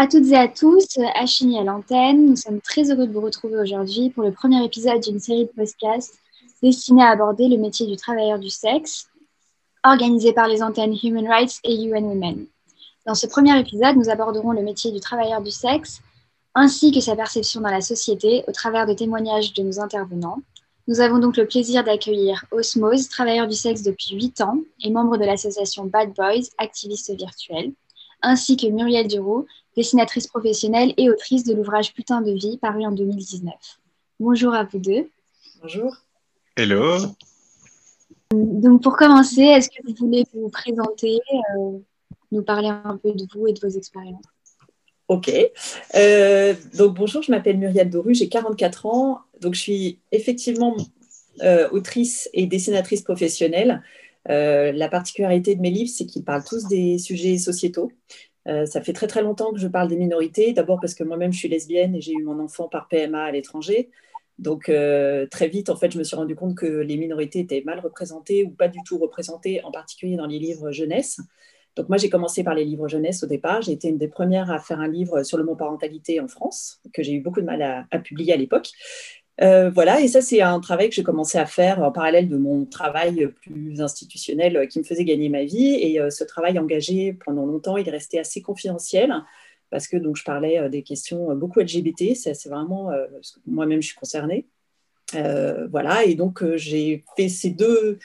À toutes et à tous, Achini à l'antenne. Nous sommes très heureux de vous retrouver aujourd'hui pour le premier épisode d'une série de podcasts destinée à aborder le métier du travailleur du sexe, organisé par les antennes Human Rights et UN Women. Dans ce premier épisode, nous aborderons le métier du travailleur du sexe ainsi que sa perception dans la société au travers de témoignages de nos intervenants. Nous avons donc le plaisir d'accueillir Osmose, travailleur du sexe depuis 8 ans et membre de l'association Bad Boys, activiste virtuel, ainsi que Muriel Duroux, dessinatrice professionnelle et autrice de l'ouvrage Putain de vie, paru en 2019. Bonjour à vous deux. Bonjour. Hello. Donc pour commencer, est-ce que vous voulez vous présenter, euh, nous parler un peu de vous et de vos expériences? Ok. Euh, donc bonjour, je m'appelle Muriel Doru, j'ai 44 ans. Donc je suis effectivement euh, autrice et dessinatrice professionnelle. Euh, la particularité de mes livres, c'est qu'ils parlent tous des sujets sociétaux. ça fait très très longtemps que je parle des minorités. D'abord parce que moi-même je suis lesbienne et j'ai eu mon enfant par PMA à l'étranger. Donc très vite, en fait, je me suis rendu compte que les minorités étaient mal représentées ou pas du tout représentées, en particulier dans les livres jeunesse. Donc moi, j'ai commencé par les livres jeunesse au départ. J'ai été une des premières à faire un livre sur le mot parentalité en France, que j'ai eu beaucoup de mal à, publier à l'époque. Euh, voilà, et ça, c'est un travail que j'ai commencé à faire en parallèle de mon travail plus institutionnel qui me faisait gagner ma vie. Et euh, ce travail engagé pendant longtemps, il est resté assez confidentiel parce que donc, je parlais euh, des questions beaucoup LGBT. C'est vraiment, moi-même, je suis concernée. voilà, et donc j'ai fait ces deux,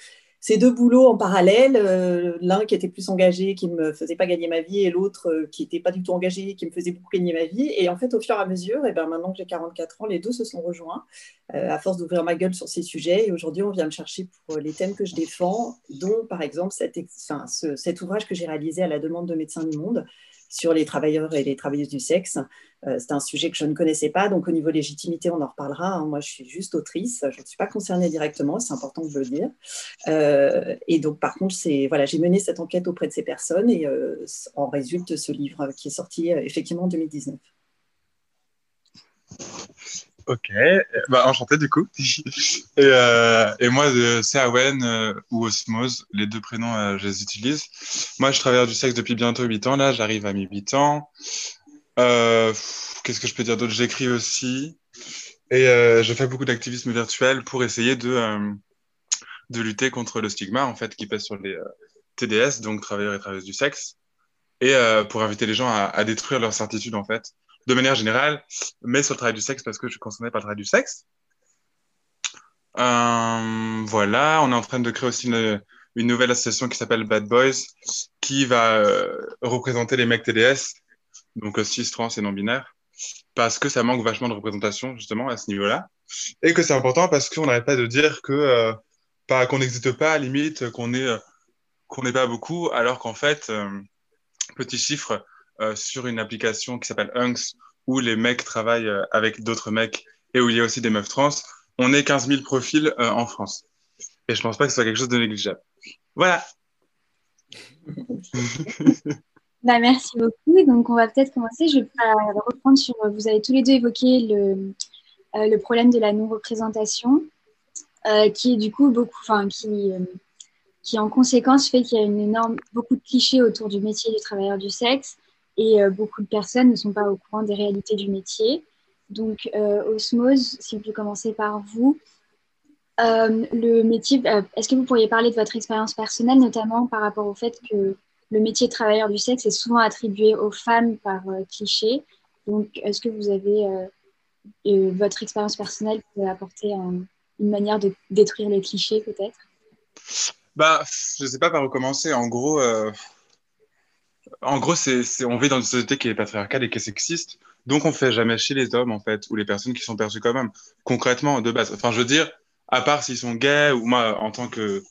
ces deux boulots en parallèle, euh, l'un qui était plus engagé, qui ne me faisait pas gagner ma vie, et l'autre euh, qui n'était pas du tout engagé, qui me faisait beaucoup gagner ma vie. Et en fait, au fur et à mesure, et ben, maintenant que j'ai 44 ans, les deux se sont rejoints euh, à force d'ouvrir ma gueule sur ces sujets. Et aujourd'hui, on vient me chercher pour les thèmes que je défends, dont par exemple cet ouvrage que j'ai réalisé à la demande de Médecins du Monde sur les travailleurs et les travailleuses du sexe. Euh, c'est un sujet que je ne connaissais pas, donc au niveau légitimité, on en reparlera. Hein. Moi, je suis juste autrice, je ne suis pas concernée directement, c'est important de le dire. Euh, et donc, par contre, voilà, j'ai mené cette enquête auprès de ces personnes et euh, en résulte ce livre qui est sorti effectivement en 2019. Ok, bah, enchanté du coup. et, euh, et moi, c'est Awen euh, ou Osmose, les deux prénoms, euh, je les utilise. Moi, je travaille du sexe depuis bientôt 8 ans, là, j'arrive à mes 8 ans. Euh, Qu'est-ce que je peux dire d'autre? J'écris aussi. Et euh, je fais beaucoup d'activisme virtuel pour essayer de, de lutter contre le stigma, en fait, qui pèse sur les TDS, donc travailleurs et travailleuses du sexe. Et pour inviter les gens à, à détruire leur certitude, en fait de manière générale, mais sur le travail du sexe parce que je suis concerné par le travail du sexe. Euh, voilà, on est en train de créer aussi une, nouvelle association qui s'appelle Bad Boys, qui va euh, représenter les mecs TDS, donc euh, cis, trans et non-binaires, parce que ça manque vachement de représentation justement à ce niveau-là, et que c'est important parce qu'on n'arrête pas de dire que pas qu'on n'existe pas, à limite qu'on est qu'on n'est pas beaucoup, alors qu'en fait, petit chiffre, euh, sur une application qui s'appelle Hunks, où les mecs travaillent euh, avec d'autres mecs et où il y a aussi des meufs trans, on est 15 000 profils euh, en France. Et je pense pas que ce soit quelque chose de négligeable. Voilà. bah, merci beaucoup. Donc, on va peut-être commencer. Je vais reprendre sur. Vous avez tous les deux évoqué le, problème de la non-représentation, qui est du coup beaucoup. En conséquence fait qu'il y a une énorme, beaucoup de clichés autour du métier du travailleur du sexe et euh, beaucoup de personnes ne sont pas au courant des réalités du métier. Donc, euh, Osmose, si vous pouvez commencer par vous, euh, le métier, est-ce que vous pourriez parler de votre expérience personnelle, notamment par rapport au fait que le métier de travailleur du sexe est souvent attribué aux femmes par cliché? Donc, est-ce que vous avez votre expérience personnelle peut apporter une manière de détruire les clichés, peut-être? Bah, je ne sais pas par où commencer. En gros, en gros, c'est, on vit dans une société qui est patriarcale et qui est sexiste. Donc, on fait jamais chier les hommes, en fait, ou les personnes qui sont perçues comme même, concrètement, de base. Enfin, je veux dire, à part s'ils sont gays, ou moi, en tant que,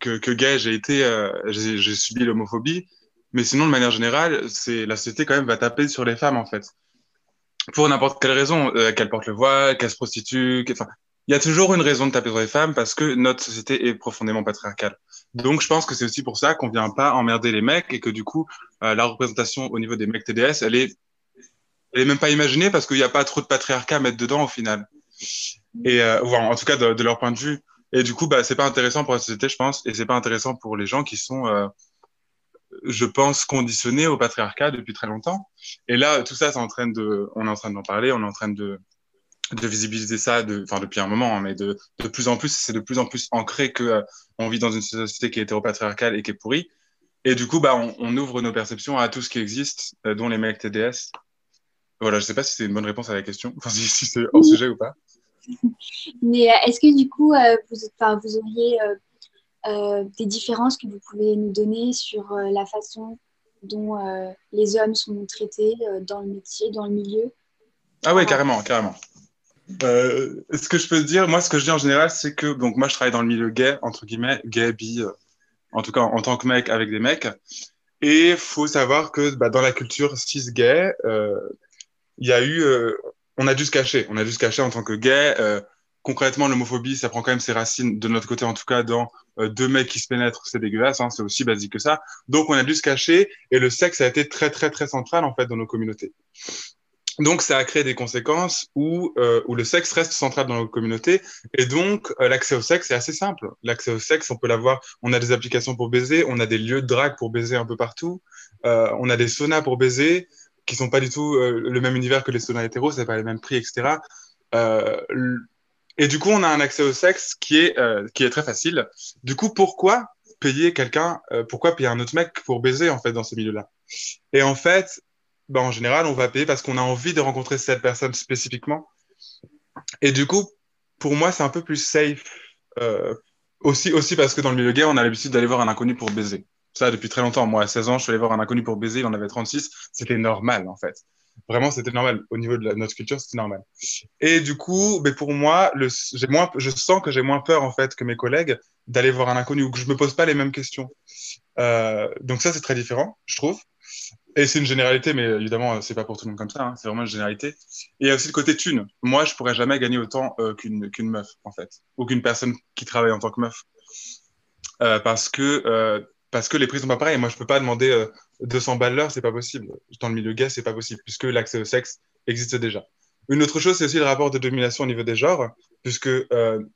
que, que gay, j'ai été, euh, j'ai, subi l'homophobie. Mais sinon, de manière générale, c'est, la société, quand même, va taper sur les femmes, en fait. Pour n'importe quelle raison, euh, qu'elles portent le voile, qu'elles se prostituent, enfin, il y a toujours une raison de taper sur les femmes parce que notre société est profondément patriarcale. Donc, je pense que c'est aussi pour ça qu'on vient pas emmerder les mecs et que du coup, euh, la représentation au niveau des mecs TDS, elle est, elle est même pas imaginée parce qu'il n'y a pas trop de patriarcat à mettre dedans au final. Et euh, en tout cas de, leur point de vue. Et du coup, bah, c'est pas intéressant pour la société, je pense, et c'est pas intéressant pour les gens qui sont euh, je pense, conditionné au patriarcat depuis très longtemps. Et là, tout ça, c'est en train de, on est en train d'en parler, on est en train de, de visibiliser ça, de, enfin depuis un moment, hein, mais de, de plus en plus, c'est de plus en plus ancré que euh, on vit dans une société qui est hétéropatriarcale et qui est pourrie. Et du coup, bah, on, on ouvre nos perceptions à tout ce qui existe, euh, dont les mecs TDS. Voilà, je sais pas si c'est une bonne réponse à la question, enfin si, si c'est hors sujet ou pas. Mais euh, est-ce que du coup, vous, vous auriez des différences que vous pouvez nous donner sur la façon dont les hommes sont traités dans le métier, dans le milieu? Ah oui, carrément, carrément. Euh, ce que je peux dire, moi, ce que je dis en général, c'est que donc moi, je travaille dans le milieu gay, entre guillemets, gay, bi, euh, en tout cas en tant que mec avec des mecs. Et faut savoir que bah, dans la culture cis gay, euh, il y a eu, euh, on a dû se cacher, on a dû se cacher en tant que gay. Euh, concrètement, l'homophobie, ça prend quand même ses racines de notre côté, en tout cas, dans deux mecs qui se pénètrent, c'est dégueulasse, hein, c'est aussi basique que ça. Donc, on a dû se cacher, et le sexe a été très, très, très central en fait dans nos communautés. Donc, ça a créé des conséquences où, euh, où le sexe reste central dans nos communautés. Et donc, euh, l'accès au sexe est assez simple. L'accès au sexe, on peut l'avoir. On a des applications pour baiser, on a des lieux de drague pour baiser un peu partout. Euh, on a des saunas pour baiser, qui sont pas du tout euh, le même univers que les saunas hétéros, c'est pas les mêmes prix, etc. Euh, et du coup, on a un accès au sexe qui est, qui est très facile. Du coup, pourquoi payer quelqu'un, pourquoi payer un autre mec pour baiser, en fait, dans ce milieu-là? Et en fait, bah, en général, on va payer parce qu'on a envie de rencontrer cette personne spécifiquement. Et du coup, pour moi, c'est un peu plus safe. Euh, aussi, aussi parce que dans le milieu gay, on a l'habitude d'aller voir un inconnu pour baiser. Ça, depuis très longtemps. Moi, à 16 ans, je suis allé voir un inconnu pour baiser, il en avait 36. C'était normal, en fait. Vraiment, c'était normal. Au niveau de notre culture, c'était normal. Et du coup, mais pour moi, le, moins, je sens que j'ai moins peur, en fait, que mes collègues d'aller voir un inconnu ou que je me pose pas les mêmes questions. Euh, donc ça, c'est très différent, je trouve. Et c'est une généralité, mais évidemment, c'est pas pour tout le monde comme ça. Hein. C'est vraiment une généralité. Et il y a aussi le côté thune. Moi, je pourrais jamais gagner autant euh, qu'une qu'une meuf, en fait, ou qu'une personne qui travaille en tant que meuf, euh, parce que euh, parce que les prix sont pas pareils. Moi, je peux pas demander 200 balles l'heure, c'est pas possible. Dans le milieu gay, c'est pas possible, puisque l'accès au sexe existe déjà. Une autre chose, c'est aussi le rapport de domination au niveau des genres, puisque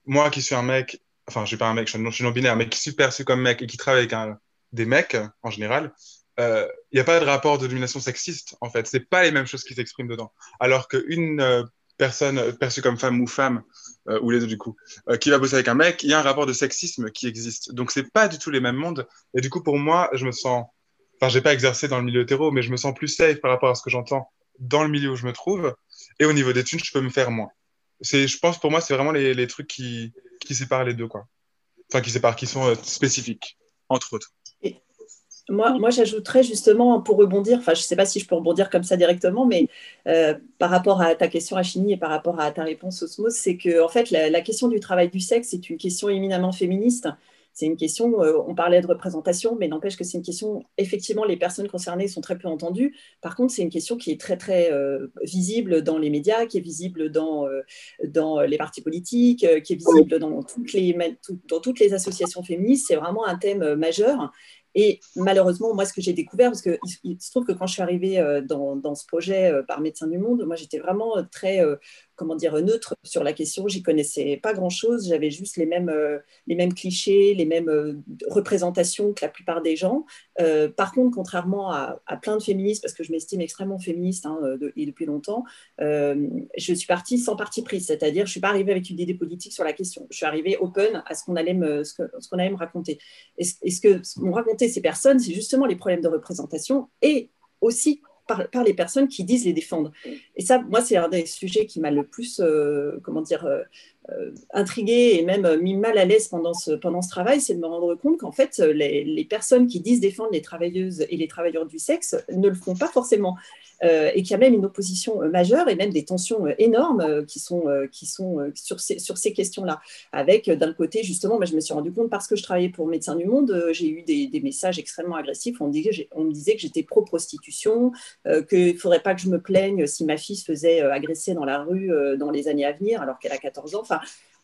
moi, qui suis un mec, enfin, je suis pas un mec, je suis non binaire, mais qui suis perçu comme mec et qui travaille avec des mecs en général, il euh, n'y a pas de rapport de domination sexiste, en fait. C'est pas les mêmes choses qui s'expriment dedans. Alors qu'une euh, personne perçue comme femme ou femme, euh, ou les deux du coup, euh, qui va bosser avec un mec, il y a un rapport de sexisme qui existe. Donc c'est pas du tout les mêmes mondes. Et du coup, pour moi, je me sens, enfin, j'ai pas exercé dans le milieu hétéro, mais je me sens plus safe par rapport à ce que j'entends dans le milieu où je me trouve. Et au niveau des thunes, je peux me faire moins. Je pense, pour moi, c'est vraiment les, les, trucs qui, qui séparent les deux, quoi. Enfin, qui séparent, qui sont spécifiques, entre autres. Moi, moi j'ajouterais justement pour rebondir, enfin je ne sais pas si je peux rebondir comme ça directement, mais euh, par rapport à ta question Achini et par rapport à ta réponse Osmos, c'est que en fait la, la, question du travail du sexe est une question éminemment féministe. C'est une question, euh, on parlait de représentation, mais n'empêche que c'est une question, effectivement, les personnes concernées sont très peu entendues. Par contre, c'est une question qui est très, très euh, visible dans les médias, qui est visible dans, euh, dans les partis politiques, qui est visible dans toutes les, tout, dans toutes les associations féministes. C'est vraiment un thème majeur. Et malheureusement, moi, ce que j'ai découvert, parce qu'il il se trouve que quand je suis arrivée euh, dans, dans ce projet euh, par Médecins du Monde, moi, j'étais vraiment euh, très comment dire, neutre sur la question. J'y connaissais pas grand-chose. J'avais juste les mêmes, euh, les mêmes clichés, les mêmes euh, représentations que la plupart des gens. Euh, par contre, contrairement à, à, plein de féministes, parce que je m'estime extrêmement féministe hein, et depuis longtemps, je suis partie sans parti pris. C'est-à-dire, je suis pas arrivée avec une idée politique sur la question. Je suis arrivée open à ce qu'on allait me, ce, ce qu'on allait me raconter. Et ce, et ce que m'ont raconté ces personnes, c'est justement les problèmes de représentation et aussi par, par, les personnes qui disent les défendre. Et ça, moi, c'est un des sujets qui m'a le plus, euh, comment dire, euh, intriguée et même mis mal à l'aise pendant ce, pendant ce travail, c'est de me rendre compte qu'en fait, les, les, personnes qui disent défendre les travailleuses et les travailleurs du sexe ne le font pas forcément. Euh, et qu'il y a même une opposition euh, majeure et même des tensions euh, énormes euh, qui sont, euh, qui sont euh, sur ces, sur ces questions-là. Avec, d'un côté, justement, je me suis rendu compte parce que je travaillais pour Médecins du Monde, j'ai eu des, des, messages extrêmement agressifs. On on me disait que j'étais pro-prostitution, qu'il ne faudrait pas que je me plaigne si ma fille se faisait agresser dans la rue dans les années à venir, alors qu'elle a 14 ans.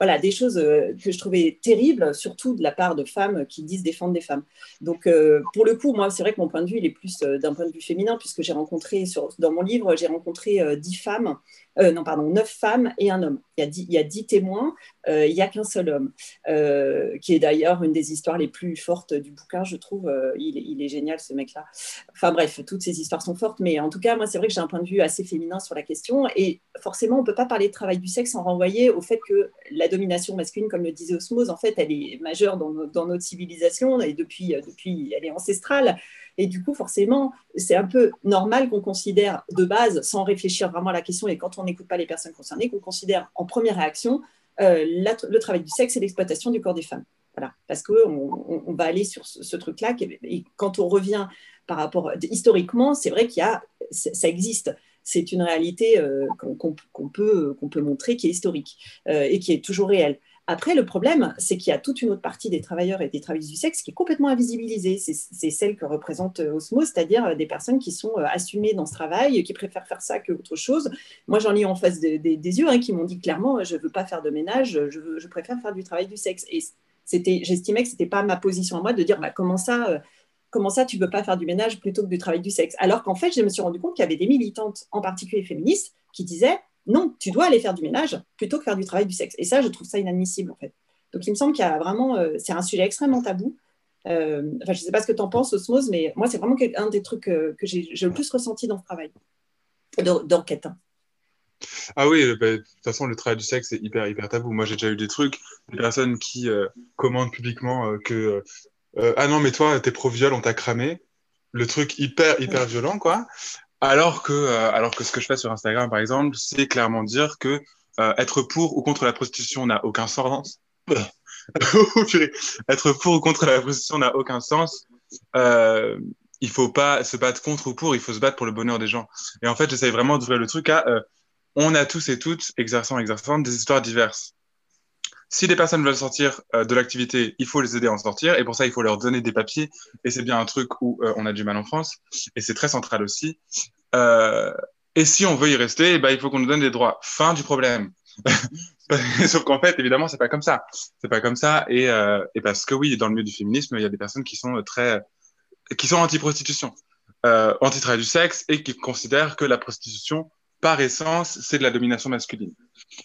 Voilà, des choses euh, que je trouvais terribles, surtout de la part de femmes qui disent défendre des femmes. Donc, euh, pour le coup, moi, c'est vrai que mon point de vue, il est plus euh, d'un point de vue féminin, puisque j'ai rencontré, dans mon livre, j'ai rencontré dix femmes euh, non, pardon, 9 femmes et un homme. Il y a 10, il y a 10 témoins, euh, il n'y a qu'un seul homme, euh, qui est d'ailleurs une des histoires les plus fortes du bouquin, je trouve. Il, il, est génial, ce mec-là. Enfin bref, toutes ces histoires sont fortes, mais en tout cas, moi, c'est vrai que j'ai un point de vue assez féminin sur la question. Et forcément, on ne peut pas parler de travail du sexe sans renvoyer au fait que la domination masculine, comme le disait Osmose, en fait, elle est majeure dans, dans notre civilisation et depuis, depuis, elle est ancestrale. Et du coup, forcément, c'est un peu normal qu'on considère de base, sans réfléchir vraiment à la question, et quand on n'écoute pas les personnes concernées, qu'on considère en première réaction euh, le travail du sexe et l'exploitation du corps des femmes. Voilà, parce qu'on on va aller sur ce, truc-là. Et quand on revient par rapport historiquement, c'est vrai qu'il y a, ça existe. C'est une réalité euh, qu'on peut, peut montrer qui est historique euh, et qui est toujours réelle. Après, le problème, c'est qu'il y a toute une autre partie des travailleurs et des travailleuses du sexe qui est complètement invisibilisée. C'est celle que représente euh, Osmo, c'est-à-dire euh, des personnes qui sont euh, assumées dans ce travail, qui préfèrent faire ça qu'autre chose. Moi, j'en ai en face des yeux hein, qui m'ont dit clairement, je ne veux pas faire de ménage, je, préfère faire du travail du sexe. Et j'estimais que ce n'était pas ma position à moi de dire, bah, comment ça comment ça tu ne veux pas faire du ménage plutôt que du travail du sexe? Alors qu'en fait, je me suis rendu compte qu'il y avait des militantes, en particulier féministes, qui disaient non, tu dois aller faire du ménage plutôt que faire du travail du sexe. Et ça, je trouve ça inadmissible, en fait. Donc, il me semble qu'il y a vraiment, euh, c'est un sujet extrêmement tabou. Euh, enfin, je ne sais pas ce que tu en penses, Osmose, mais moi, c'est vraiment un des trucs euh, que j'ai le plus ressenti dans ce travail d'enquête. Hein. Ah oui, bah, de toute façon, le travail du sexe, c'est hyper, hyper tabou. Moi, j'ai déjà eu des trucs, des personnes qui commandent publiquement que Ah non, mais toi, t'es pro-viol, on t'a cramé. Le truc hyper, hyper violent, quoi. Alors que, euh, alors que ce que je fais sur Instagram, par exemple, c'est clairement dire que euh, être pour ou contre la prostitution n'a aucun sens. être pour ou contre la prostitution n'a aucun sens. Euh, il faut pas se battre contre ou pour, il faut se battre pour le bonheur des gens. Et en fait, j'essaye vraiment d'ouvrir le truc à euh, on a tous et toutes, exerçant, exerçant, des histoires diverses. Si des personnes veulent sortir euh, de l'activité, il faut les aider à en sortir. Et pour ça, il faut leur donner des papiers. Et c'est bien un truc où euh, on a du mal en France. Et c'est très central aussi. Euh, et si on veut y rester, eh ben, il faut qu'on nous donne des droits. Fin du problème. Sauf qu'en fait, évidemment, c'est pas comme ça. C'est pas comme ça. Et, et, parce que oui, dans le milieu du féminisme, il y a des personnes qui sont très, qui sont anti-prostitution, anti-travail du sexe et qui considèrent que la prostitution, par essence, c'est de la domination masculine.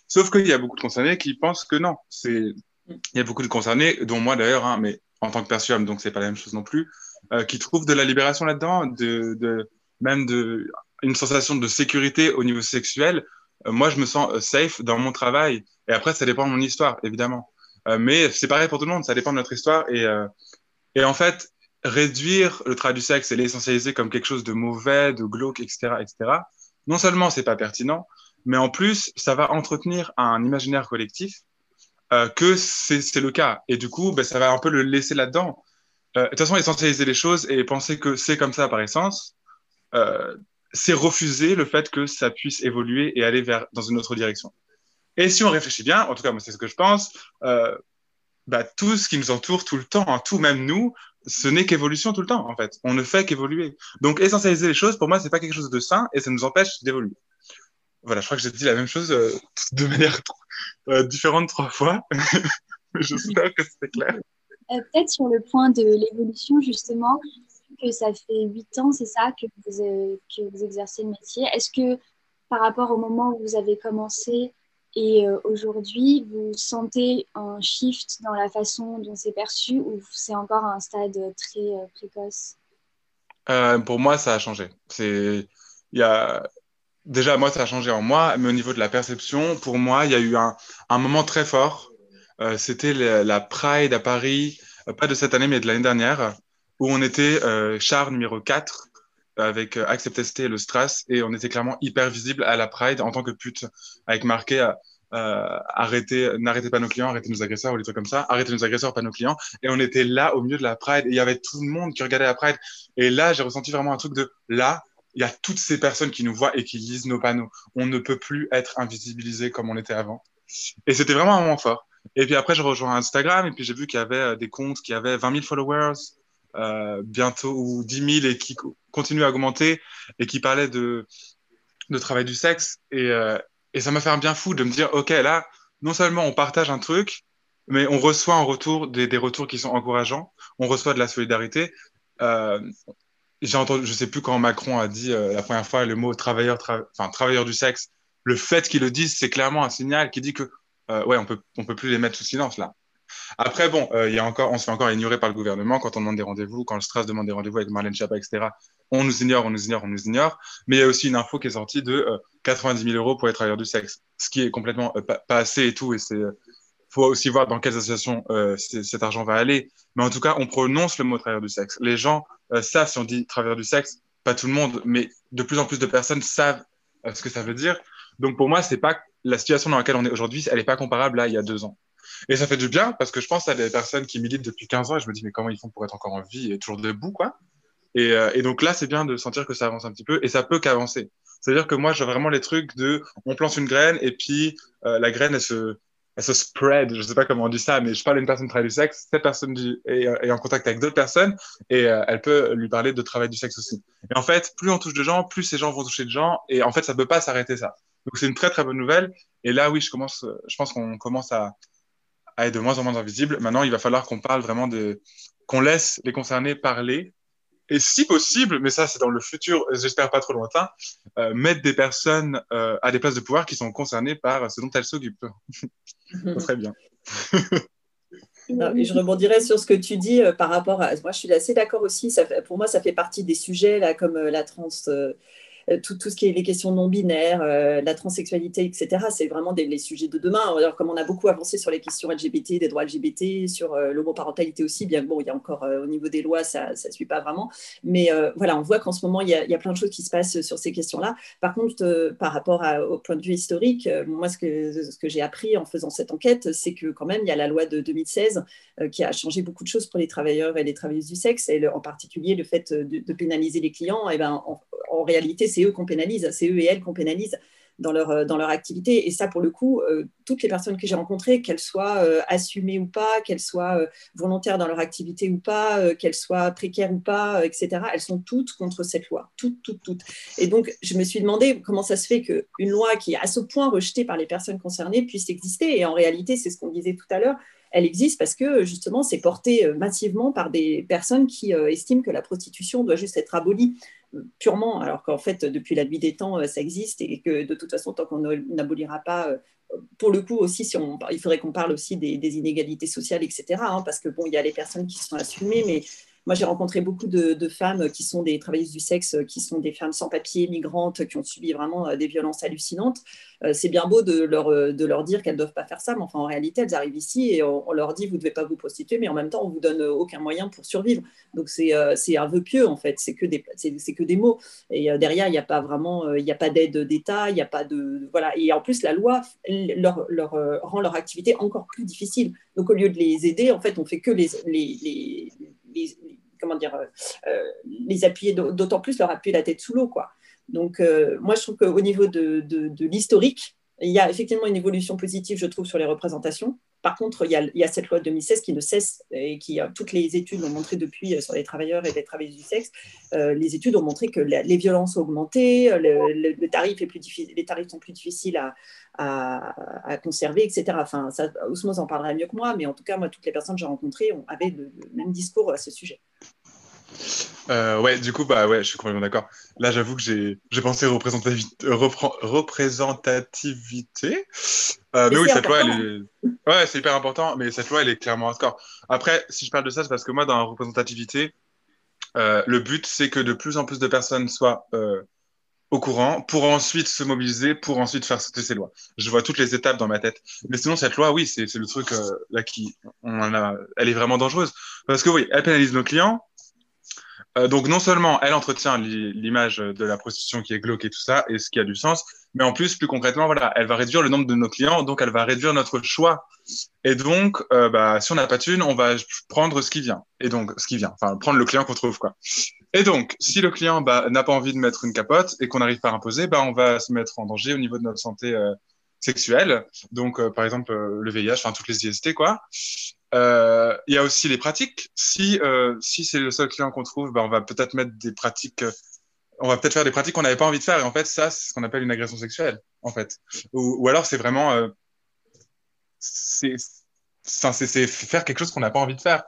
Sauf qu'il y a beaucoup de concernés qui pensent que non. Il y a beaucoup de concernés, dont moi d'ailleurs, hein, mais en tant que persuade, donc c'est pas la même chose non plus, euh, qui trouvent de la libération là-dedans, de, de, même de une sensation de sécurité au niveau sexuel. Euh, moi, je me sens euh, safe dans mon travail. Et après, ça dépend de mon histoire, évidemment. Mais c'est pareil pour tout le monde, ça dépend de notre histoire. Et, et en fait, réduire le travail du sexe et l'essentialiser comme quelque chose de mauvais, de glauque, etc., etc. Non seulement c'est pas pertinent, mais en plus, ça va entretenir un imaginaire collectif euh, que c'est le cas. Et du coup, ben, ça va un peu le laisser là-dedans. Euh, de toute façon, essentialiser les choses et penser que c'est comme ça par essence, euh, c'est refuser le fait que ça puisse évoluer et aller vers dans une autre direction. Et si on réfléchit bien, en tout cas, moi, c'est ce que je pense, bah, tout ce qui nous entoure tout le temps, hein, tout même nous, ce n'est qu'évolution tout le temps, en fait. On ne fait qu'évoluer. Donc, essentialiser les choses, pour moi, c'est pas quelque chose de sain et ça nous empêche d'évoluer. Voilà, je crois que j'ai dit la même chose euh, de manière euh, différente trois fois. J'espère que c'était clair. Euh, peut-être sur le point de l'évolution, justement, que ça fait huit ans, c'est ça, que vous, que vous exercez le métier. Est-ce que par rapport au moment où vous avez commencé et euh, aujourd'hui, vous sentez un shift dans la façon dont c'est perçu ou c'est encore un stade très précoce? Pour moi, ça a changé. C'est... Il a déjà, moi, ça a changé en moi, mais au niveau de la perception, pour moi, il y a eu un, moment très fort. Euh, C'était la, Pride à Paris, euh, pas de cette année, mais de l'année dernière, où on était euh, char numéro 4 avec euh, Accept et le Strass, et on était clairement hyper visible à la Pride en tant que pute, avec marqué euh, arrêtez, n'arrêtez pas nos clients, arrêtez nos agresseurs ou des trucs comme ça, arrêtez nos agresseurs, pas nos clients. Et on était là au milieu de la Pride, et il y avait tout le monde qui regardait la Pride. Et là, j'ai ressenti vraiment un truc de là, il y a toutes ces personnes qui nous voient et qui lisent nos panneaux. On ne peut plus être invisibilisé comme on était avant. Et c'était vraiment un moment fort. Et puis après, je rejoins Instagram et puis j'ai vu qu'il y avait euh, des comptes qui avaient 20 000 followers, euh, bientôt ou 10 000 et qui continuent à augmenter et qui parlaient de, de travail du sexe. Et, euh, et ça m'a fait un bien fou de me dire, OK, là, non seulement on partage un truc, mais on reçoit en retour des, des retours qui sont encourageants, on reçoit de la solidarité. Euh, j'ai entendu, je sais plus quand Macron a dit la première fois le mot travailleur, travailleur du sexe, le fait qu'ils le disent, c'est clairement un signal qui dit que, ouais, on peut, on peut plus les mettre sous silence là. Après, bon, euh, y a encore, on se fait encore ignorer par le gouvernement quand on demande des rendez-vous, quand le Stras demande des rendez-vous avec Marlène Schiappa, etc. On nous ignore, on nous ignore, on nous ignore. Mais il y a aussi une info qui est sortie de 90 000 euros pour les travailleurs du sexe, ce qui est complètement pas, pas, assez et tout. Et c'est, faut aussi voir dans quelles associations cet argent va aller. Mais en tout cas, on prononce le mot travailleur du sexe. Les gens savent si on dit travailleur du sexe, pas tout le monde, mais de plus en plus de personnes savent ce que ça veut dire. Donc pour moi, pas la situation dans laquelle on est aujourd'hui, elle n'est pas comparable à il y a deux ans. Et ça fait du bien parce que je pense à des personnes qui militent depuis 15 ans et je me dis mais comment ils font pour être encore en vie et toujours debout quoi. Et, euh, et donc là, c'est bien de sentir que ça avance un petit peu et ça peut qu'avancer. C'est-à-dire que moi, j'ai vraiment les trucs de on plante une graine et puis euh, la graine elle se elle se spread, je sais pas comment on dit ça, mais je parle d'une personne qui travaille du sexe, cette personne est, est en contact avec d'autres personnes et euh, elle peut lui parler de travail du sexe aussi. Et en fait, plus on touche de gens, plus ces gens vont toucher de gens et en fait, ça peut pas s'arrêter ça. Donc c'est une très très bonne nouvelle. Et là, oui, je commence, je pense qu'on commence à, à être de moins en moins invisible. Maintenant, il va falloir qu'on parle vraiment de, qu'on laisse les concernés parler. Et si possible, mais ça c'est dans le futur, j'espère pas trop lointain, euh, mettre des personnes euh, à des places de pouvoir qui sont concernées par ce dont elles s'occupent. serait bien. Non, je rebondirais sur ce que tu dis euh, par rapport à. Moi, je suis assez d'accord aussi. Ça pour moi, ça fait partie des sujets là, comme la trans, tout, tout, ce qui est les questions non binaires, euh, la transsexualité, etc. C'est vraiment des, les sujets de demain. Alors, comme on a beaucoup avancé sur les questions LGBT, des droits LGBT, sur euh, l'homoparentalité aussi, bien bon, il y a encore au niveau des lois, ça ne suit pas vraiment. Mais voilà, on voit qu'en ce moment, il y, a, il y, a, plein de choses qui se passent sur ces questions-là. Par contre, par rapport au point de vue historique, moi, ce que, ce que j'ai appris en faisant cette enquête, c'est que quand même, il y a la loi de 2016 qui a changé beaucoup de choses pour les travailleurs et les travailleuses du sexe, et en particulier le fait de, pénaliser les clients. Et ben, en, en réalité, c'est eux qu'on pénalise, c'est eux et elles qu'on pénalise dans leur, euh, dans leur activité. Et ça, pour le coup, euh, toutes les personnes que j'ai rencontrées, qu'elles soient euh, assumées ou pas, qu'elles soient volontaires dans leur activité ou pas, qu'elles soient précaires ou pas, etc., elles sont toutes contre cette loi. Toutes, toutes, toutes. Et donc, je me suis demandé comment ça se fait qu'une loi qui est à ce point rejetée par les personnes concernées puisse exister. Et en réalité, c'est ce qu'on disait tout à l'heure, elle existe parce que justement, c'est porté massivement par des personnes qui estiment que la prostitution doit juste être abolie purement, alors qu'en fait, depuis la nuit des temps, euh, ça existe et que de toute façon, tant qu'on n'abolira pas, euh, pour le coup aussi, si on, il faudrait qu'on parle aussi des, inégalités sociales, etc. Hein, parce que bon, il y a les personnes qui sont assumées, mais moi, j'ai rencontré beaucoup de, femmes qui sont des travailleuses du sexe, qui sont des femmes sans papier, migrantes, qui ont subi vraiment euh, des violences hallucinantes. Euh, c'est bien beau de leur, euh, dire qu'elles ne doivent pas faire ça, mais en réalité, elles arrivent ici et on, leur dit, vous ne devez pas vous prostituer, mais en même temps, on ne vous donne aucun moyen pour survivre. Donc, c'est un vœu pieux, en fait. C'est que, des, mots. Et derrière, il n'y a pas vraiment, il n'y a pas d'aide d'État, il n'y a pas de... Voilà. Et en plus, la loi leur, rend leur activité encore plus difficile. Donc, au lieu de les aider, en fait, on fait que les, comment dire, euh, euh, les appuyer, d'autant plus leur appuyer la tête sous l'eau. Quoi. Donc, euh, moi, je trouve qu'au niveau de, de, de l'historique, il y a effectivement une évolution positive, je trouve, sur les représentations. Par contre, il y, a, cette loi de 2016 qui ne cesse et qui, toutes les études l'ont montré depuis sur les travailleurs et les travailleuses du sexe, euh, les études ont montré que les violences ont augmenté, les tarifs sont plus difficiles à, conserver, etc. Enfin, ça, Ousmose en parlera mieux que moi, mais en tout cas, moi, toutes les personnes que j'ai rencontrées avaient le, le même discours à ce sujet. Euh, ouais, du coup, bah ouais, je suis complètement d'accord. Là, j'avoue que j'ai, j'ai pensé représentativité. représentativité. Euh, mais oui, cette loi, elle est... ouais, c'est hyper important, mais cette loi, elle est clairement un score. Après, si je parle de ça, c'est parce que moi, dans la représentativité, euh, le but, c'est que de plus en plus de personnes soient euh, au courant pour ensuite se mobiliser, pour ensuite faire sauter ces lois. Je vois toutes les étapes dans ma tête. Mais sinon, cette loi, oui, c'est, c'est le truc là qui, on en a, elle est vraiment dangereuse. Parce que oui, elle pénalise nos clients, euh, donc non seulement elle entretient l'image de la prostitution qui est glauque et tout ça, et ce qui a du sens, mais en plus, plus concrètement, voilà, elle va réduire le nombre de nos clients, donc elle va réduire notre choix. Et donc, euh, bah, si on n'a pas de on va prendre ce qui vient. Et donc, ce qui vient, enfin, prendre le client qu'on trouve, quoi. Et donc, si le client bah, n'a pas envie de mettre une capote et qu'on n'arrive pas à imposer, bah, on va se mettre en danger au niveau de notre santé euh, sexuelle. Donc, euh, par exemple, le VIH, enfin, toutes les IST, quoi. Euh, il y a aussi les pratiques. Si, euh, si c'est le seul client qu'on trouve, bah, on va peut-être mettre des pratiques, on va peut-être faire des pratiques qu'on n'avait pas envie de faire. Et en fait, ça, c'est ce qu'on appelle une agression sexuelle, en fait. Ou, alors, c'est vraiment, euh, c'est faire quelque chose qu'on n'a pas envie de faire.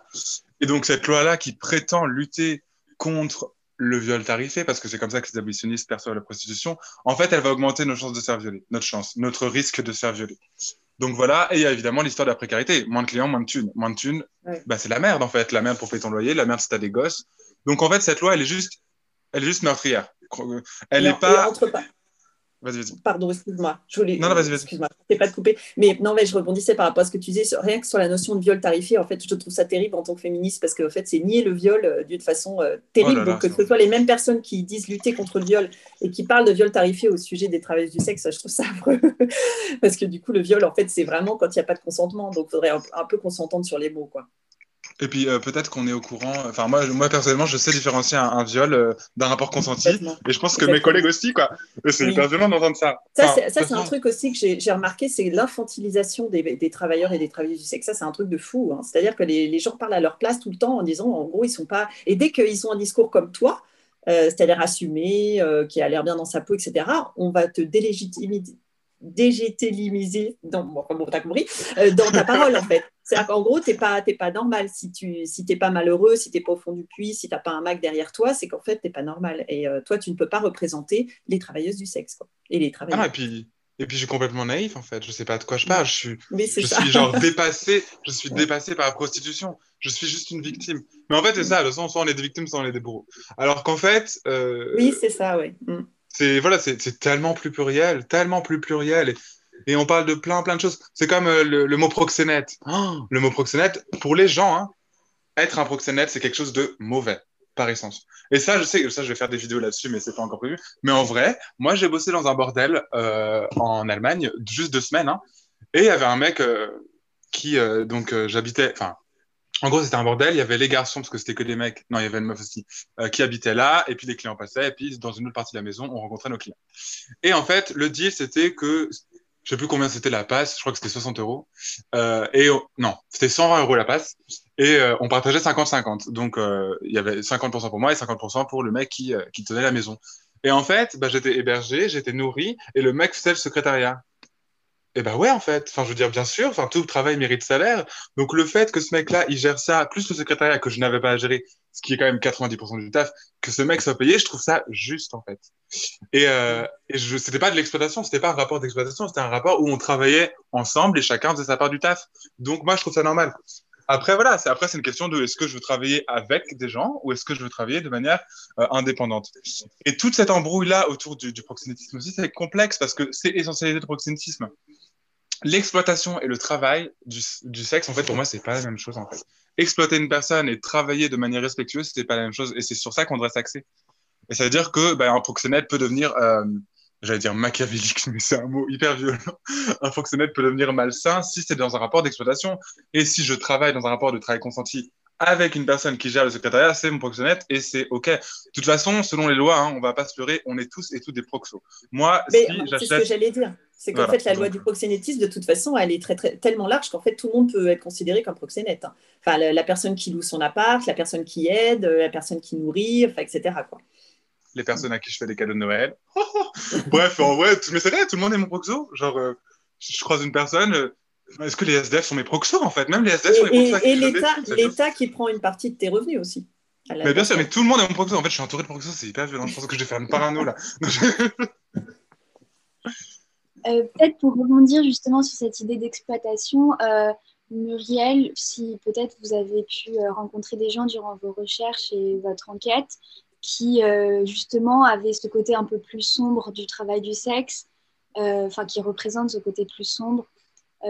Et donc, cette loi-là qui prétend lutter contre le viol tarifé, parce que c'est comme ça que les abolitionnistes perçoivent la prostitution, en fait, elle va augmenter nos chances de se faire violer, notre chance, notre risque de se faire violer. Donc voilà, et il y a évidemment l'histoire de la précarité. Moins de clients, moins de thunes. Moins de thunes, bah, c'est la merde en fait. La merde pour payer ton loyer, la merde si t'as des gosses. Donc en fait, cette loi, elle est juste, elle est juste meurtrière. Elle n'est pas... Pardon, excuse-moi. Je voulais. Non, non, vas-y, vas-y. Excuse-moi, je pas couper. Mais non, mais je rebondissais par rapport à ce que tu disais, rien que sur la notion de viol tarifié. En fait, je trouve ça terrible en tant que féministe parce qu'en fait, c'est nier le viol euh, d'une façon euh, terrible. Oh Donc, que ce soit les mêmes personnes qui disent lutter contre le viol et qui parlent de viol tarifié au sujet des travailleurs du sexe, je trouve ça affreux. parce que du coup, le viol, en fait, c'est vraiment quand il n'y a pas de consentement. Donc, il faudrait un, un peu qu'on s'entende sur les mots, quoi. Et puis euh, peut-être qu'on est au courant. Enfin moi, moi personnellement, je sais différencier un, viol euh, d'un rapport consenti. Et je pense que mes collègues aussi, quoi. C'est hyper violent d'entendre ça. Ça, c'est un truc aussi que j'ai remarqué, c'est l'infantilisation des, des, travailleurs et des travailleuses du sexe. Ça, c'est un truc de fou. Hein. C'est-à-dire que les, les, gens parlent à leur place tout le temps en disant, en gros, ils sont pas. Et dès qu'ils ont un discours comme toi, euh, c'est-à-dire assumé, qui a l'air bien dans sa peau, etc., on va te délégitimer dégétélimiser dans, bon, compris, euh, dans ta parole en fait. C'est-à-dire qu'en gros, tu n'es pas, pas normal. Si tu si pas malheureux, si tu n'es pas au fond du puits, si tu n'as pas un Mac derrière toi, c'est qu'en fait, tu n'es pas normal. Et euh, toi, tu ne peux pas représenter les travailleuses du sexe. Quoi. Et les travailleurs. Ah, et puis, et puis, je suis complètement naïf, en fait. Je ne sais pas de quoi je parle. Je suis, je suis genre dépassé. Je suis dépassé par la prostitution. Je suis juste une victime. Mais en fait, c'est ça. De toute soit on est des victimes, soit on est des bourreaux. Alors qu'en fait. Euh, oui, c'est ça, oui. Mm c'est voilà, c'est tellement plus pluriel, tellement plus pluriel. Et, on parle de plein, plein de choses. C'est comme euh, le, mot proxénète. Oh, le mot proxénète, pour les gens, hein, être un proxénète, c'est quelque chose de mauvais, par essence. Et ça, je sais, ça, je vais faire des vidéos là-dessus, mais c'est pas encore prévu. Mais en vrai, moi, j'ai bossé dans un bordel euh, en Allemagne, juste deux semaines, hein, et il y avait un mec euh, qui, donc, j'habitais, enfin, en gros, c'était un bordel. Il y avait les garçons, parce que c'était que des mecs. Non, il y avait une meuf aussi, euh, qui habitait là. Et puis les clients passaient. Et puis dans une autre partie de la maison, on rencontrait nos clients. Et en fait, le deal, c'était que, je sais plus combien c'était la passe. Je crois que c'était 60 euros. Euh, et non, c'était 120 euros la passe. Et euh, on partageait 50-50. Donc, il y avait 50% pour moi et 50% pour le mec qui, tenait la maison. Et en fait, bah, j'étais hébergé, j'étais nourri. Et le mec faisait le secrétariat. Eh ben ouais, en fait. Enfin, je veux dire, bien sûr, enfin, tout travail mérite salaire. Donc, le fait que ce mec-là, il gère ça, plus le secrétariat que je n'avais pas à gérer, ce qui est quand même 90% du taf, que ce mec soit payé, je trouve ça juste, en fait. Et, euh, et je, c'était pas de l'exploitation, c'était pas un rapport d'exploitation, c'était un rapport où on travaillait ensemble et chacun faisait sa part du taf. Donc, moi, je trouve ça normal. Après, voilà, c'est, après, c'est une question de est-ce que je veux travailler avec des gens ou est-ce que je veux travailler de manière euh, indépendante. Et toute cette embrouille-là autour du, du proxénétisme aussi, c'est complexe parce que c'est essentialisé le proxénétisme l'exploitation et le travail du, sexe, en fait, pour moi, c'est pas la même chose, en fait. Exploiter une personne et travailler de manière respectueuse, c'est pas la même chose. Et c'est sur ça qu'on devrait s'axer. Et ça veut dire que ben, un proxénète peut devenir, euh, j'allais dire machiavélique, mais c'est un mot hyper violent. un proxénète peut devenir malsain si c'est dans un rapport d'exploitation. Et si je travaille dans un rapport de travail consenti avec une personne qui gère le secrétariat, c'est mon proxénète et c'est OK. De toute façon, selon les lois, hein, on va pas se leurrer, on est tous et toutes des proxos. Moi, si j'achète. C'est ce que j'allais dire. C'est qu'en fait, la loi du proxénétisme, de toute façon, elle est très, très, tellement large qu'en fait, tout le monde peut être considéré comme proxénète. Hein. Enfin, la, personne qui loue son appart, la personne qui aide, la personne qui nourrit, enfin, etc. Quoi. Les personnes à qui je fais des cadeaux de Noël. Bref, en vrai, mais c'est vrai, tout le monde est mon proxo. Genre, euh, je croise une personne. Euh, est-ce que les SDF sont mes proxos en fait? Même les SDF sont mes proxos. Et, et l'État qui prend une partie de tes revenus aussi. Mais bien sûr, mais tout le monde est mon proxo. En fait, je suis entouré de proxos, c'est hyper violent. Je pense que je vais faire une parano là. Euh, peut-être pour rebondir justement sur cette idée d'exploitation, euh, Muriel, si peut-être vous avez pu euh, rencontrer des gens durant vos recherches et votre enquête qui justement avaient ce côté un peu plus sombre du travail du sexe, enfin qui représente ce côté plus sombre,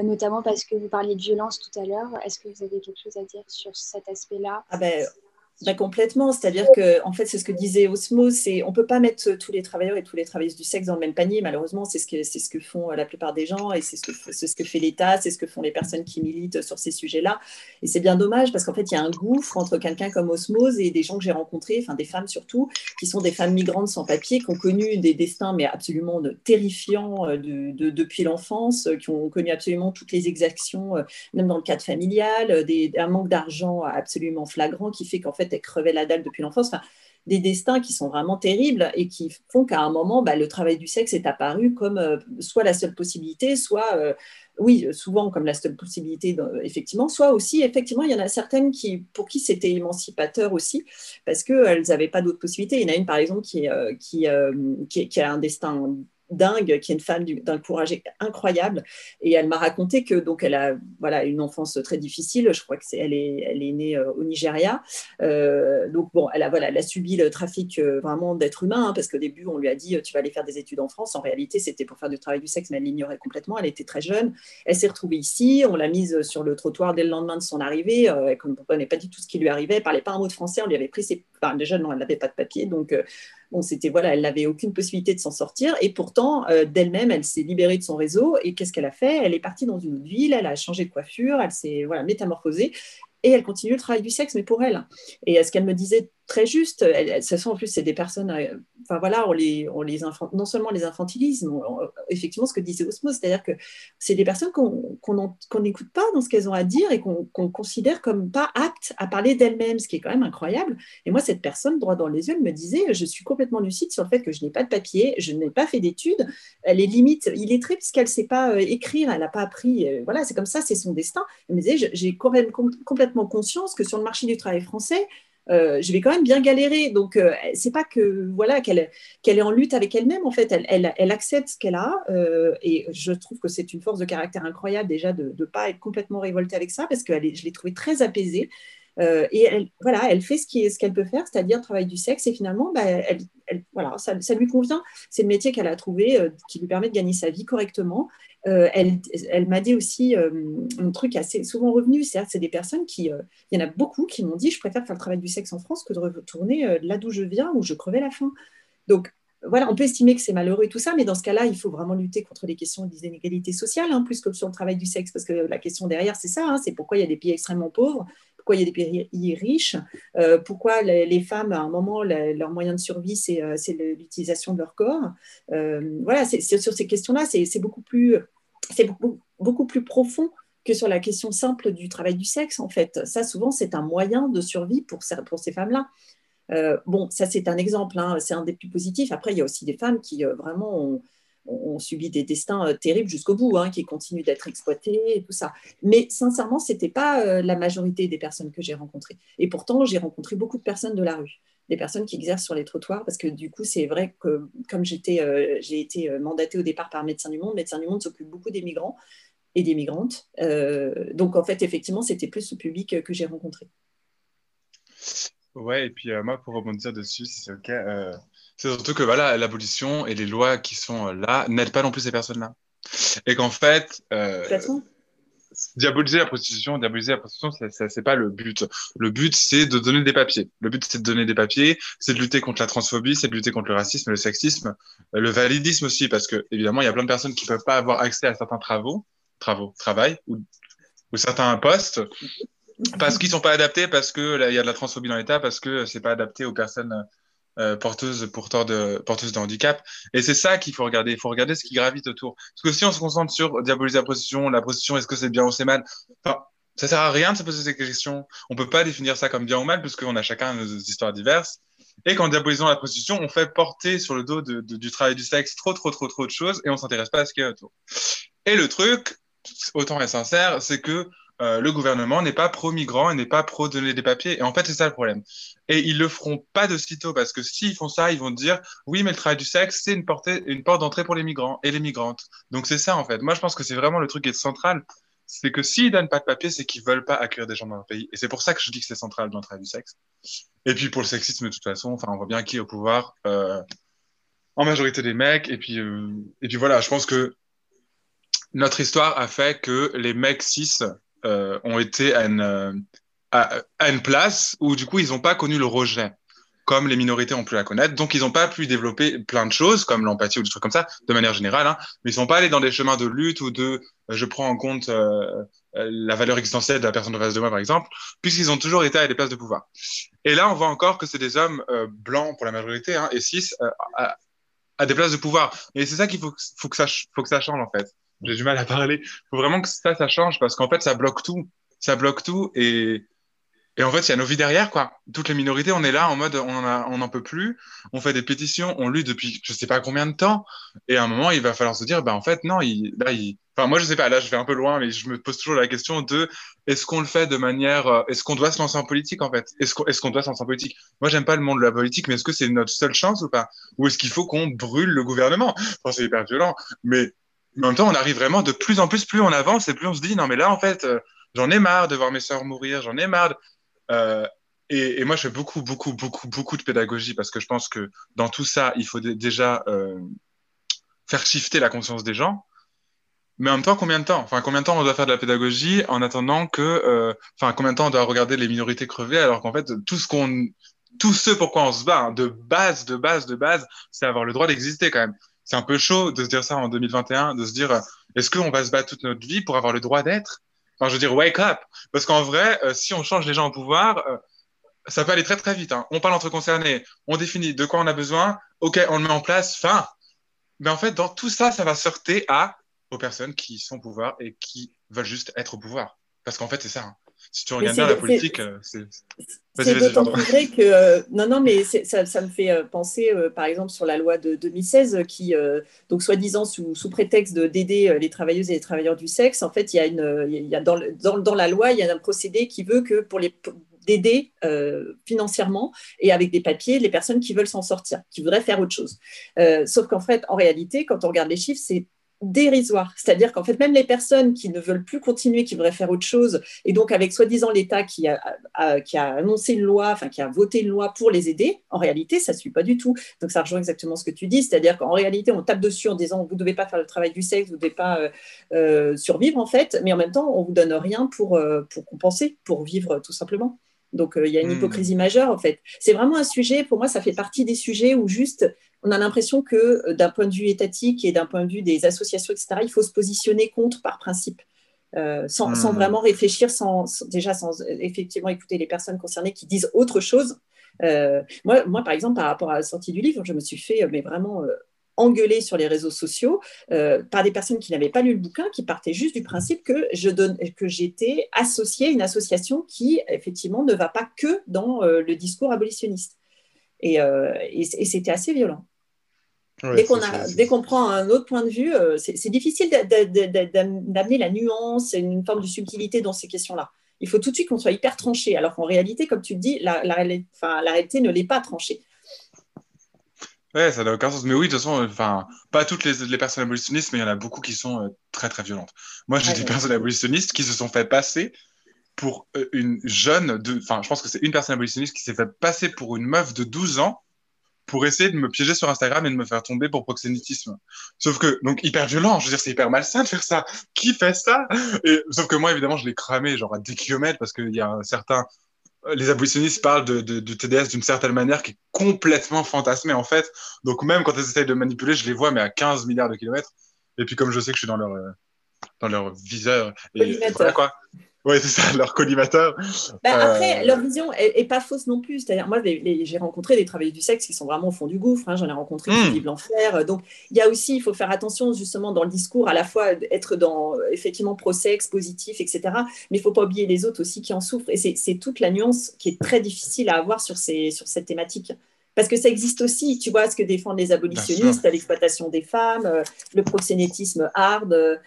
notamment parce que vous parliez de violence tout à l'heure. Est-ce que vous avez quelque chose à dire sur cet aspect-là? Ah ben, bah, complètement, c'est-à-dire que en fait c'est ce que disait Osmo, c'est on peut pas mettre tous les travailleurs et tous les travailleuses du sexe dans le même panier. Malheureusement, c'est ce que c'est ce que font la plupart des gens et c'est ce que ce que fait l'État, c'est ce que font les personnes qui militent sur ces sujets-là. Et c'est bien dommage parce qu'en fait il y a un gouffre entre quelqu'un comme Osmose et des gens que j'ai rencontrés, enfin des femmes surtout, qui sont des femmes migrantes sans papier, qui ont connu des destins mais absolument terrifiants euh, de, depuis l'enfance, qui ont connu absolument toutes les exactions, euh, même dans le cadre familial, des, un manque d'argent absolument flagrant qui fait qu'en fait elle crevait la dalle depuis l'enfance. Enfin, des destins qui sont vraiment terribles et qui font qu'à un moment, bah, le travail du sexe est apparu comme euh, soit la seule possibilité, soit, euh, oui, souvent comme la seule possibilité, effectivement, soit aussi, effectivement, il y en a certaines qui, pour qui c'était émancipateur aussi, parce qu'elles n'avaient pas d'autres possibilités. Il y en a une, par exemple, qui, qui, qui a un destin dingue, qui est une femme d'un courage incroyable. Et elle m'a raconté que donc elle a voilà une enfance très difficile. Je crois que c'est elle est elle est née euh, au Nigeria. Euh, donc bon, elle a voilà, elle a subi le trafic euh, vraiment d'êtres humains hein, parce qu'au début on lui a dit tu vas aller faire des études en France. En réalité c'était pour faire du travail du sexe, mais elle l'ignorait complètement. Elle était très jeune. Elle s'est retrouvée ici. On l'a mise sur le trottoir dès le lendemain de son arrivée. elle ne comprenait pas du tout ce qui lui arrivait. Elle parlait pas un mot de français. On lui avait pris ses enfin déjà non, elle n'avait pas de papier donc Bon, c'était voilà, elle n'avait aucune possibilité de s'en sortir. Et pourtant euh, d'elle-même, elle s'est libérée de son réseau. Et qu'est-ce qu'elle a fait? Elle est partie dans une autre ville, elle a changé de coiffure, elle s'est voilà métamorphosée. Et elle continue le travail du sexe, mais pour elle. Et ce qu'elle me disait très juste, elle, ce sont en plus c'est des personnes, euh, enfin voilà, on les, on les non seulement les infantilise, effectivement ce que disait Osmos, c'est-à-dire que c'est des personnes qu'on n'écoute pas dans ce qu'elles ont à dire et qu'on considère comme pas aptes à parler d'elles-mêmes, ce qui est quand même incroyable. Et moi, cette personne, droit dans les yeux, elle me disait, je suis complètement lucide sur le fait que je n'ai pas de papier, je n'ai pas fait d'études, elle est limite illettrée puisqu'elle ne sait pas euh, écrire, elle n'a pas appris, euh, voilà, c'est comme ça, c'est son destin. Elle me disait, j'ai complètement conscience que sur le marché du travail français, euh, je vais quand même bien galérer. Donc, euh, c'est pas que voilà qu'elle est en lutte avec elle-même. En fait, elle accepte ce qu'elle a. Euh, et je trouve que c'est une force de caractère incroyable déjà de ne pas être complètement révoltée avec ça, parce que je l'ai trouvée très apaisée. Euh, et elle, voilà, elle fait ce qu'elle peut faire, c'est-à-dire travail du sexe. Et finalement, bah, ça, lui convient. C'est le métier qu'elle a trouvé qui lui permet de gagner sa vie correctement. Euh, elle, m'a dit aussi euh, un truc assez souvent revenu, c'est c'est des personnes qui, euh, il y en a beaucoup qui m'ont dit, je préfère faire le travail du sexe en France que de retourner là d'où je viens, où je crevais la faim. Donc voilà, on peut estimer que c'est malheureux et tout ça, mais dans ce cas-là, il faut vraiment lutter contre les questions des inégalités sociales, hein, plus que sur le travail du sexe, parce que la question derrière, c'est ça, hein, c'est pourquoi il y a des pays extrêmement pauvres, pourquoi il y a des pays riches, pourquoi les, femmes, à un moment, leur moyen de survie, c'est l'utilisation de leur corps. voilà, c'est sur ces questions-là, c'est beaucoup plus c'est beaucoup, beaucoup plus profond que sur la question simple du travail du sexe, en fait. Ça, souvent, c'est un moyen de survie pour, pour ces femmes-là. Euh, bon, ça, c'est un exemple, hein, c'est un des plus positifs. Après, il y a aussi des femmes qui euh, vraiment ont, subi des destins euh, terribles jusqu'au bout, hein, qui continuent d'être exploitées et tout ça. Mais sincèrement, ce n'était pas la majorité des personnes que j'ai rencontrées. Et pourtant, j'ai rencontré beaucoup de personnes de la rue des personnes qui exercent sur les trottoirs, parce que du coup, c'est vrai que comme euh, j'ai été euh, mandatée au départ par Médecins du Monde, Médecins du Monde s'occupe beaucoup des migrants et des migrantes. Euh, donc, en fait, effectivement, c'était plus ce public que j'ai rencontré. Ouais, et puis moi, pour rebondir dessus, c'est OK. C'est surtout que voilà, l'abolition et les lois qui sont là n'aident pas non plus ces personnes-là. Et qu'en fait, diaboliser la prostitution, diaboliser la prostitution, c'est pas le but. Le but, c'est de donner des papiers. Le but, c'est de donner des papiers, c'est de lutter contre la transphobie, c'est de lutter contre le racisme, le sexisme, le validisme aussi, parce que évidemment, il y a plein de personnes qui peuvent pas avoir accès à certains travaux, travaux, travail ou, ou certains postes parce qu'ils sont pas adaptés, parce que il y a de la transphobie dans l'État, parce que c'est pas adapté aux personnes euh, porteuses, porteurs de, porteuses de handicap. Et c'est ça qu'il faut regarder. Il faut regarder ce qui gravite autour. Parce que si on se concentre sur diaboliser la prostitution, la prostitution, est-ce que c'est bien ou c'est mal? Enfin, Ça sert à rien de se poser ces questions. On peut pas définir ça comme bien ou mal, puisqu'on a chacun nos histoires diverses. Et qu'en diabolisant la prostitution, on fait porter sur le dos de, du travail du sexe trop, trop, trop, trop de choses et on s'intéresse pas à ce qu'il y a autour. Et le truc, autant est sincère, c'est que euh, le gouvernement n'est pas pro-migrant et n'est pas pro-donner des papiers. Et en fait, c'est ça le problème. Et ils le feront pas de sitôt parce que s'ils font ça, ils vont dire oui, mais le travail du sexe, c'est une, porte, une porte d'entrée pour les migrants et les migrantes. Donc c'est ça en fait. Moi, je pense que c'est vraiment le truc qui est central. C'est que s'ils donnent pas de papier, c'est qu'ils veulent pas accueillir des gens dans leur pays. Et c'est pour ça que je dis que c'est central dans le travail du sexe. Et puis pour le sexisme, de toute façon, enfin, on voit bien qui est au pouvoir. Euh, en majorité des mecs. Et puis, euh, et puis voilà, je pense que notre histoire a fait que les mecs cis euh, ont été à une, euh, à, une place où du coup ils n'ont pas connu le rejet comme les minorités ont pu la connaître. Donc, ils n'ont pas pu développer plein de choses, comme l'empathie ou des trucs comme ça, de manière générale. Hein. Mais ils sont pas allés dans des chemins de lutte ou de euh, je prends en compte la valeur existentielle de la personne en face de moi, par exemple, puisqu'ils ont toujours été à des places de pouvoir. Et là, on voit encore que c'est des hommes blancs pour la majorité hein, et cis à, des places de pouvoir. Et c'est ça qu'il faut que ça change, en fait j'ai du mal à parler. Il faut vraiment que ça, ça change parce qu'en fait, ça bloque tout. Ça bloque tout et, Et en fait, il y a nos vies derrière, quoi. Toutes les minorités, on est là en mode, on n'en peut plus. On fait des pétitions, on lit depuis je sais pas combien de temps. Et à un moment, il va falloir se dire, bah, en fait, non, là, enfin, moi, je sais pas, là, je vais un peu loin, mais je me pose toujours la question de, est-ce qu'on le fait de manière, euh, est-ce qu'on doit se lancer en politique, en fait? Est-ce qu'on, est-ce doit se lancer en politique? Moi, j'aime pas le monde de la politique, mais est-ce que c'est notre seule chance ou pas? Ou est-ce qu'il faut qu'on brûle le gouvernement? Enfin, c'est hyper violent. Mais, en même temps, on arrive vraiment de plus en plus, plus on avance et plus on se dit, non, mais là, en fait, euh, j'en ai marre de voir mes sœurs mourir, j'en ai marre. Euh, et, moi, je fais beaucoup, beaucoup, beaucoup, beaucoup de pédagogie parce que je pense que dans tout ça, il faut déjà euh, faire shifter la conscience des gens. Mais en même temps, combien de temps? Enfin, combien de temps on doit faire de la pédagogie en attendant que, enfin, combien de temps on doit regarder les minorités crever alors qu'en fait, tout ce qu'on, tout ce pourquoi on se bat, hein, de base, de base, de base, c'est avoir le droit d'exister quand même. C'est un peu chaud de se dire ça en 2021, de se dire, est-ce qu'on va se battre toute notre vie pour avoir le droit d'être? Enfin, je veux dire, wake up. Parce qu'en vrai, euh, si on change les gens au pouvoir, euh, ça peut aller très très vite. Hein. On parle entre concernés, on définit de quoi on a besoin, ok, on le met en place, fin. Mais en fait, dans tout ça, ça va sortir à aux personnes qui sont au pouvoir et qui veulent juste être au pouvoir. Parce qu'en fait, c'est ça. Hein. Si tu regardes bien la politique, euh, c'est. C'est d'autant plus vrai que. Euh, non, non, mais ça, ça, me fait euh, penser, par exemple, sur la loi de 2016, qui, donc, soi-disant, sous, sous, prétexte d'aider les travailleuses et les travailleurs du sexe, en fait, il y a, une, il y a dans, dans, dans, la loi, il y a un procédé qui veut que pour les d'aider financièrement et avec des papiers les personnes qui veulent s'en sortir, qui voudraient faire autre chose. sauf qu'en fait, en réalité, quand on regarde les chiffres, c'est dérisoire. C'est-à-dire qu'en fait, même les personnes qui ne veulent plus continuer, qui voudraient faire autre chose, et donc avec soi-disant l'État qui a, qui a annoncé une loi, enfin qui a voté une loi pour les aider, en réalité, ça ne suit pas du tout. Donc ça rejoint exactement ce que tu dis, c'est-à-dire qu'en réalité, on tape dessus en disant vous ne devez pas faire le travail du sexe, vous ne devez pas euh, euh, survivre en fait, mais en même temps, on ne vous donne rien pour, euh, pour compenser, pour vivre tout simplement. Donc il y a une hmm. hypocrisie majeure en fait. C'est vraiment un sujet, pour moi, ça fait partie des sujets où juste on a l'impression que euh, d'un point de vue étatique et d'un point de vue des associations, etc., il faut se positionner contre par principe. Euh, sans, sans, hmm. vraiment réfléchir, sans, déjà sans effectivement écouter les personnes concernées qui disent autre chose. Euh, moi, moi, par exemple, par rapport à la sortie du livre, je me suis fait mais vraiment engueuler sur les réseaux sociaux par des personnes qui n'avaient pas lu le bouquin, qui partaient juste du principe que je donne, que j'étais associée à une association qui effectivement ne va pas que dans le discours abolitionniste. Et, et c'était assez violent dès qu'on prend un autre point de vue, euh, c'est difficile d'amener la nuance et une forme de subtilité dans ces questions-là. Il faut tout de suite qu'on soit hyper tranché, alors qu'en réalité, comme tu le dis, la, la, la réalité ne l'est pas tranchée. Ouais, ça n'a aucun sens. Mais oui, de toute façon, enfin, pas toutes les, les, personnes abolitionnistes, mais il y en a beaucoup qui sont euh, très très violentes. Moi, j'ai des personnes abolitionnistes qui se sont fait passer pour euh, une jeune, enfin, je pense que c'est une personne abolitionniste qui s'est fait passer pour une meuf de 12 ans pour essayer de me piéger sur Instagram et de me faire tomber pour proxénétisme. Sauf que, donc, hyper violent. Je veux dire, c'est hyper malsain de faire ça. Qui fait ça? Et, Sauf que moi, évidemment, je l'ai cramé, genre, à 10 km parce qu'il y a un certain... Les abolitionnistes parlent de, de, de TDS d'une certaine manière qui est complètement fantasmée, en fait. Donc, même quand elles essayent de manipuler, je les vois, mais à 15 milliards de kilomètres. Et puis, comme je sais que je suis dans leur, euh, dans leur viseur, et, voilà, quoi. Oui, c'est ça, leur collimateur. Bah, après, euh, leur vision est, pas fausse non plus. C'est-à-dire, moi, j'ai rencontré des travailleurs du sexe qui sont vraiment au fond du gouffre. Hein. J'en ai rencontré qui hmm. vivent l'enfer. Donc, il y a aussi, il faut faire attention justement dans le discours, à la fois être dans effectivement pro-sexe, positif, etc. Mais il faut pas oublier les autres aussi qui en souffrent. Et c'est toute la nuance qui est très difficile à avoir sur, ces, sur cette thématique. Parce que ça existe aussi, tu vois, ce que défendent les abolitionnistes, l'exploitation des femmes, euh, le proxénétisme hard, euh,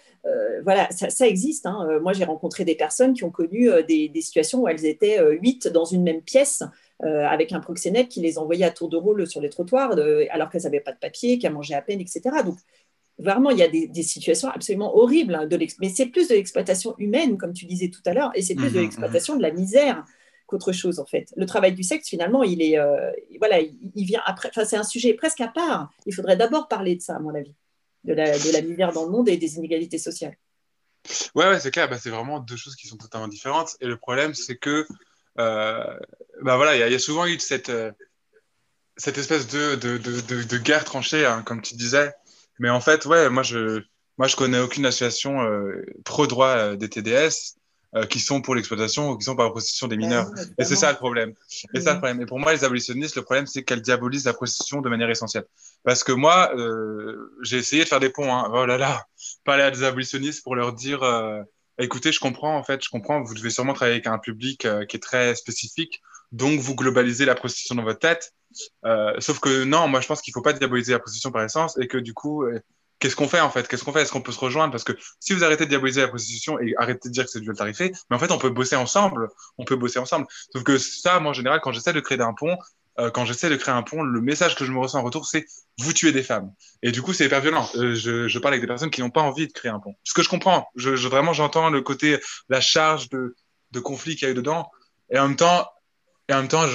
voilà, ça, existe. Hein. Euh, moi, j'ai rencontré des personnes qui ont connu des, situations où elles étaient huit dans une même pièce avec un proxénète qui les envoyait à tour de rôle sur les trottoirs alors qu'elles n'avaient pas de papier, qu'elles mangeaient à peine, etc. Donc, vraiment, il y a des, situations absolument horribles, hein, mais c'est plus de l'exploitation humaine, comme tu disais tout à l'heure, et c'est plus de mmh, mmh, l'exploitation de la misère qu'autre chose en fait. Le travail du sexe, finalement, il est, euh, voilà, il, vient après. Enfin, c'est un sujet presque à part. Il faudrait d'abord parler de ça, à mon avis, de la, de la misère dans le monde et des inégalités sociales. Ouais, c'est clair. Bah, c'est vraiment deux choses qui sont totalement différentes. Et le problème, c'est que, euh, bah voilà, il y, a souvent eu cette, euh, cette espèce de, de, de, guerre tranchée, hein, comme tu disais. Mais en fait, ouais, moi je, moi je connais aucune association pro droit des TDS. Euh, qui sont pour l'exploitation ou qui sont par la prostitution des mineurs. et c'est ça le problème. Et ça le problème. Et pour moi, les abolitionnistes, le problème, c'est qu'elles diabolisent la prostitution de manière essentielle. Parce que moi, euh, j'ai essayé de faire des ponts. Hein. Oh là là, parler à des abolitionnistes pour leur dire, euh, écoutez, je comprends, en fait, je comprends, vous devez sûrement travailler avec un public euh, qui est très spécifique, donc vous globalisez la prostitution dans votre tête. Euh, sauf que non, moi je pense qu'il faut pas diaboliser la prostitution par essence et que du coup, euh, qu'est-ce qu'on fait en fait? Qu'est-ce qu'on fait? Est-ce qu'on peut se rejoindre? Parce que si vous arrêtez de diaboliser la prostitution et arrêtez de dire que c'est du tarifé, mais en fait on peut bosser ensemble, on peut bosser ensemble. Sauf que ça, moi en général, quand j'essaie de créer un pont, euh, quand j'essaie de créer un pont, le message que je me ressens en retour, c'est vous tuez des femmes. Et du coup, c'est hyper violent. Euh, je, parle avec des personnes qui n'ont pas envie de créer un pont. Ce que je comprends, je, vraiment j'entends le côté, la charge de, conflit qu'il y a eu dedans. Et en même temps, et en même temps,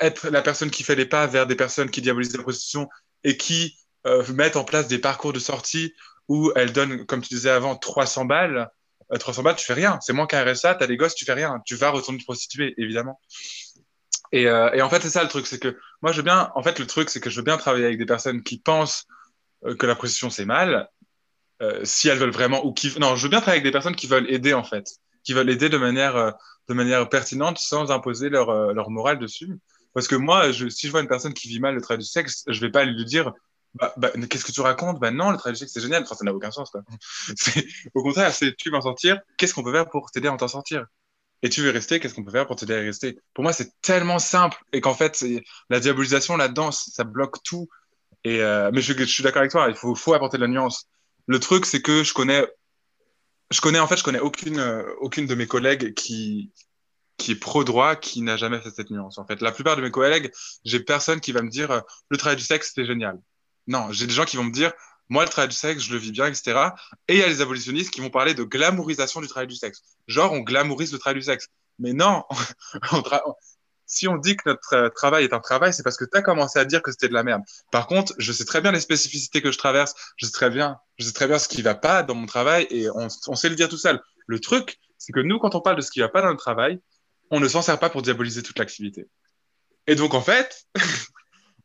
être la personne qui fait les pas vers des personnes qui diabolisent la prostitution et qui euh, mettent en place des parcours de sortie où elles donnent, comme tu disais avant, 300 balles. 300 balles, tu fais rien. C'est moins qu'un RSA, t'as des gosses, tu fais rien. Tu vas retourner te prostituer, évidemment. Et, euh, et, en fait, c'est ça le truc, c'est que moi, je veux bien. En fait, le truc, c'est que je veux bien travailler avec des personnes qui pensent euh, que la prostitution c'est mal, euh, si elles veulent vraiment ou qui. Non, je veux bien travailler avec des personnes qui veulent aider en fait, qui veulent aider de manière euh, de manière pertinente sans imposer leur euh, leur morale dessus. Parce que moi, si je vois une personne qui vit mal le travail du sexe, je vais pas lui dire. Bah, bah, qu'est-ce que tu racontes? Bah non, le sexe c'est génial. Ça n'a aucun sens. Au contraire, c'est tu veux en sortir. Qu'est-ce qu'on peut faire pour t'aider à t'en sortir? Et tu veux rester, qu'est-ce qu'on peut faire pour t'aider à rester? Pour moi, c'est tellement simple et qu'en fait, la diabolisation là-dedans, ça bloque tout. Euh, mais je, suis d'accord avec toi, il faut, apporter de la nuance. Le truc, c'est que je connais, en fait, je connais aucune, euh, aucune de mes collègues qui qui est pro droit, qui n'a jamais fait cette nuance. En fait, la plupart de mes collègues, j'ai personne qui va me dire euh, le travail du sexe c'est génial. Non, j'ai des gens qui vont me dire moi, le travail du sexe, je le vis bien, etc. Et il y a les abolitionnistes qui vont parler de glamourisation du travail du sexe. Genre, on glamourise le travail du sexe. Mais non, on si on dit que notre travail est un travail, c'est parce que tu as commencé à dire que c'était de la merde. Par contre, je sais très bien les spécificités que je traverse, je sais très bien, je sais très bien ce qui va pas dans mon travail et on, on sait le dire tout seul. Le truc, c'est que nous, quand on parle de ce qui va pas dans le travail, on ne s'en sert pas pour diaboliser toute l'activité. Et donc, en fait,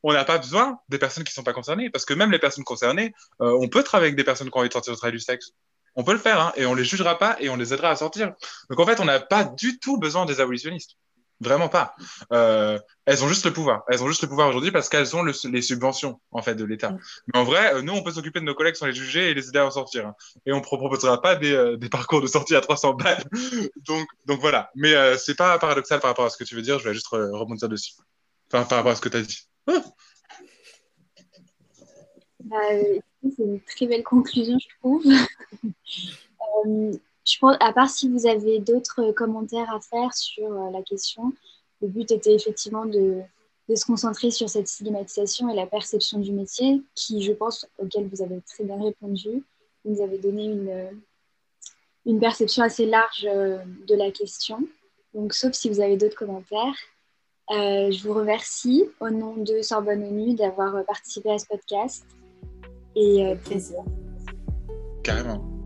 on n'a pas besoin des personnes qui ne sont pas concernées. Parce que même les personnes concernées, euh, on peut travailler avec des personnes qui ont envie de sortir du travail du sexe. On peut le faire, hein, et on les jugera pas et on les aidera à sortir. Donc en fait, on n'a pas du tout besoin des abolitionnistes. Vraiment pas. Euh, elles ont juste le pouvoir. Elles ont juste le pouvoir aujourd'hui parce qu'elles ont le, les subventions en fait de l'État. Mais en vrai, euh, nous, on peut s'occuper de nos collègues sans les juger et les aider à en sortir. Hein. Et on ne proposera pas des, euh, des, parcours de sortie à 300 balles. donc, donc voilà. Mais euh, c'est pas paradoxal par rapport à ce que tu veux dire. Je vais juste rebondir dessus. Enfin, par rapport à ce que tu as dit. Bah, c'est une très belle conclusion, je trouve. euh, je pense, à part si vous avez d'autres commentaires à faire sur euh, la question, le but était effectivement de, se concentrer sur cette stigmatisation et la perception du métier, qui, je pense, auquel vous avez très bien répondu. Vous nous avez donné une, une perception assez large euh, de la question. Donc, sauf si vous avez d'autres commentaires. Euh, je vous remercie au nom de Sorbonne ONU d'avoir participé à ce podcast. Et euh, plaisir. Carrément.